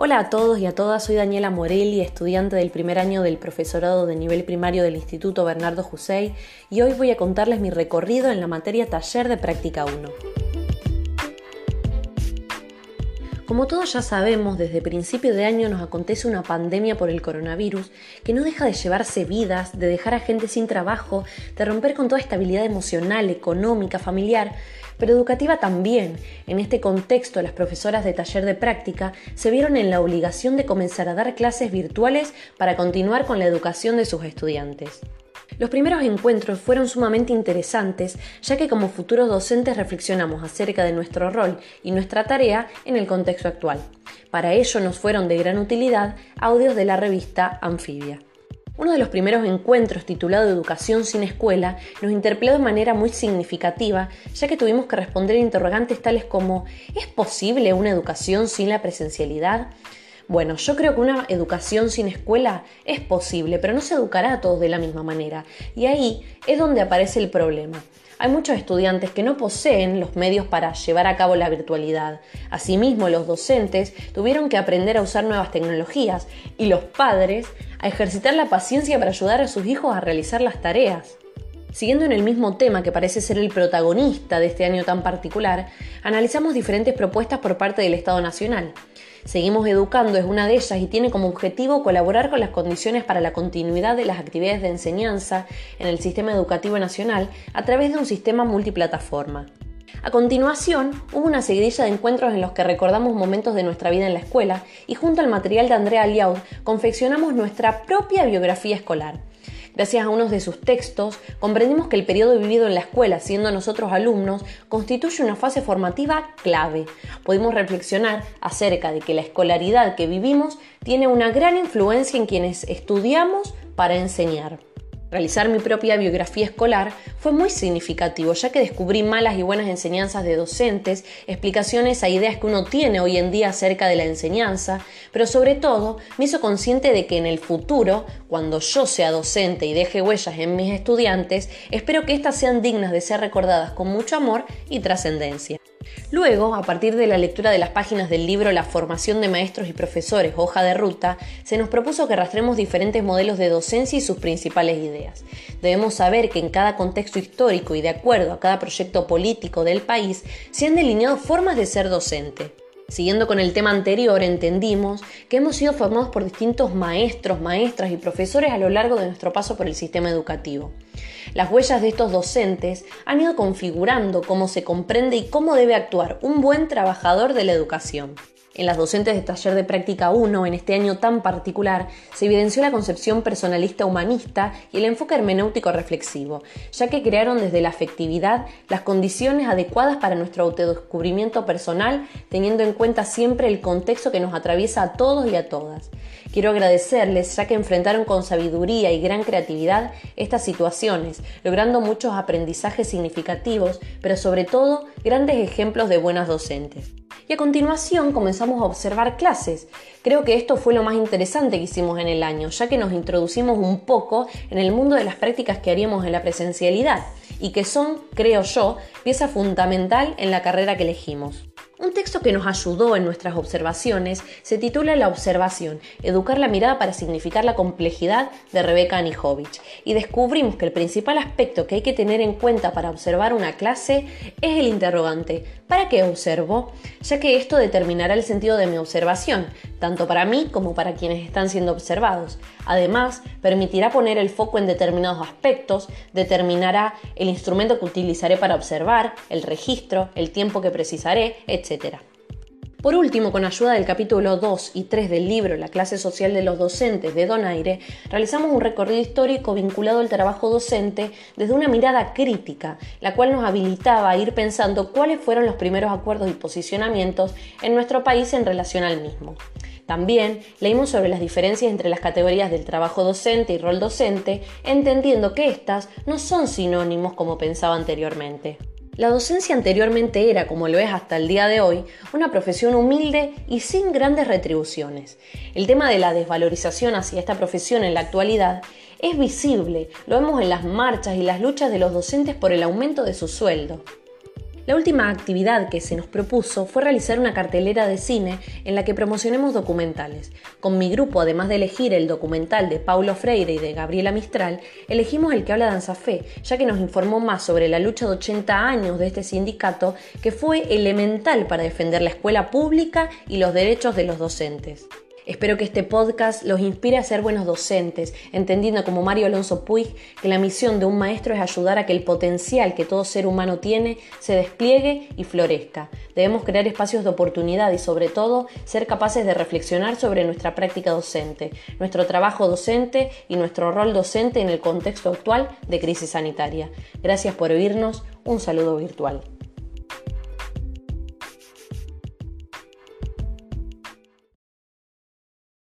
Hola a todos y a todas, soy Daniela Morelli, estudiante del primer año del profesorado de nivel primario del Instituto Bernardo Jusey y hoy voy a contarles mi recorrido en la materia taller de práctica 1. Como todos ya sabemos, desde principio de año nos acontece una pandemia por el coronavirus que no deja de llevarse vidas, de dejar a gente sin trabajo, de romper con toda estabilidad emocional, económica, familiar, pero educativa también. En este contexto, las profesoras de taller de práctica se vieron en la obligación de comenzar a dar clases virtuales para continuar con la educación de sus estudiantes. Los primeros encuentros fueron sumamente interesantes, ya que como futuros docentes reflexionamos acerca de nuestro rol y nuestra tarea en el contexto actual. Para ello nos fueron de gran utilidad audios de la revista Anfibia. Uno de los primeros encuentros titulado Educación sin escuela nos interpeló de manera muy significativa, ya que tuvimos que responder interrogantes tales como ¿es posible una educación sin la presencialidad? Bueno, yo creo que una educación sin escuela es posible, pero no se educará a todos de la misma manera. Y ahí es donde aparece el problema. Hay muchos estudiantes que no poseen los medios para llevar a cabo la virtualidad. Asimismo, los docentes tuvieron que aprender a usar nuevas tecnologías y los padres a ejercitar la paciencia para ayudar a sus hijos a realizar las tareas. Siguiendo en el mismo tema que parece ser el protagonista de este año tan particular, analizamos diferentes propuestas por parte del Estado Nacional. Seguimos Educando es una de ellas y tiene como objetivo colaborar con las condiciones para la continuidad de las actividades de enseñanza en el sistema educativo nacional a través de un sistema multiplataforma. A continuación, hubo una seguidilla de encuentros en los que recordamos momentos de nuestra vida en la escuela y junto al material de Andrea Liaud confeccionamos nuestra propia biografía escolar. Gracias a unos de sus textos, comprendimos que el periodo vivido en la escuela, siendo nosotros alumnos, constituye una fase formativa clave. Pudimos reflexionar acerca de que la escolaridad que vivimos tiene una gran influencia en quienes estudiamos para enseñar. Realizar mi propia biografía escolar fue muy significativo, ya que descubrí malas y buenas enseñanzas de docentes, explicaciones a ideas que uno tiene hoy en día acerca de la enseñanza, pero sobre todo me hizo consciente de que en el futuro, cuando yo sea docente y deje huellas en mis estudiantes, espero que éstas sean dignas de ser recordadas con mucho amor y trascendencia. Luego, a partir de la lectura de las páginas del libro La formación de maestros y profesores, hoja de ruta, se nos propuso que rastremos diferentes modelos de docencia y sus principales ideas. Debemos saber que en cada contexto histórico y de acuerdo a cada proyecto político del país, se han delineado formas de ser docente. Siguiendo con el tema anterior, entendimos que hemos sido formados por distintos maestros, maestras y profesores a lo largo de nuestro paso por el sistema educativo. Las huellas de estos docentes han ido configurando cómo se comprende y cómo debe actuar un buen trabajador de la educación. En las docentes de taller de práctica 1, en este año tan particular, se evidenció la concepción personalista humanista y el enfoque hermenéutico reflexivo, ya que crearon desde la afectividad las condiciones adecuadas para nuestro autodescubrimiento personal, teniendo en cuenta siempre el contexto que nos atraviesa a todos y a todas. Quiero agradecerles ya que enfrentaron con sabiduría y gran creatividad estas situaciones, logrando muchos aprendizajes significativos, pero sobre todo grandes ejemplos de buenas docentes y a continuación comenzamos a observar clases. Creo que esto fue lo más interesante que hicimos en el año, ya que nos introducimos un poco en el mundo de las prácticas que haríamos en la presencialidad y que son, creo yo, pieza fundamental en la carrera que elegimos. Un texto que nos ayudó en nuestras observaciones se titula La observación, educar la mirada para significar la complejidad de Rebeca Anijovic y descubrimos que el principal aspecto que hay que tener en cuenta para observar una clase es el interrogante, ¿para qué observo? Ya que esto determinará el sentido de mi observación, tanto para mí como para quienes están siendo observados. Además, permitirá poner el foco en determinados aspectos, determinará el instrumento que utilizaré para observar, el registro, el tiempo que precisaré, etc. Por último, con ayuda del capítulo 2 y 3 del libro La clase social de los docentes de Donaire, realizamos un recorrido histórico vinculado al trabajo docente desde una mirada crítica, la cual nos habilitaba a ir pensando cuáles fueron los primeros acuerdos y posicionamientos en nuestro país en relación al mismo. También leímos sobre las diferencias entre las categorías del trabajo docente y rol docente, entendiendo que éstas no son sinónimos como pensaba anteriormente. La docencia anteriormente era, como lo es hasta el día de hoy, una profesión humilde y sin grandes retribuciones. El tema de la desvalorización hacia esta profesión en la actualidad es visible, lo vemos en las marchas y las luchas de los docentes por el aumento de su sueldo. La última actividad que se nos propuso fue realizar una cartelera de cine en la que promocionemos documentales. Con mi grupo, además de elegir el documental de Paulo Freire y de Gabriela Mistral, elegimos el que habla de Anzafé, ya que nos informó más sobre la lucha de 80 años de este sindicato que fue elemental para defender la escuela pública y los derechos de los docentes. Espero que este podcast los inspire a ser buenos docentes, entendiendo como Mario Alonso Puig que la misión de un maestro es ayudar a que el potencial que todo ser humano tiene se despliegue y florezca. Debemos crear espacios de oportunidad y sobre todo ser capaces de reflexionar sobre nuestra práctica docente, nuestro trabajo docente y nuestro rol docente en el contexto actual de crisis sanitaria. Gracias por oírnos, un saludo virtual.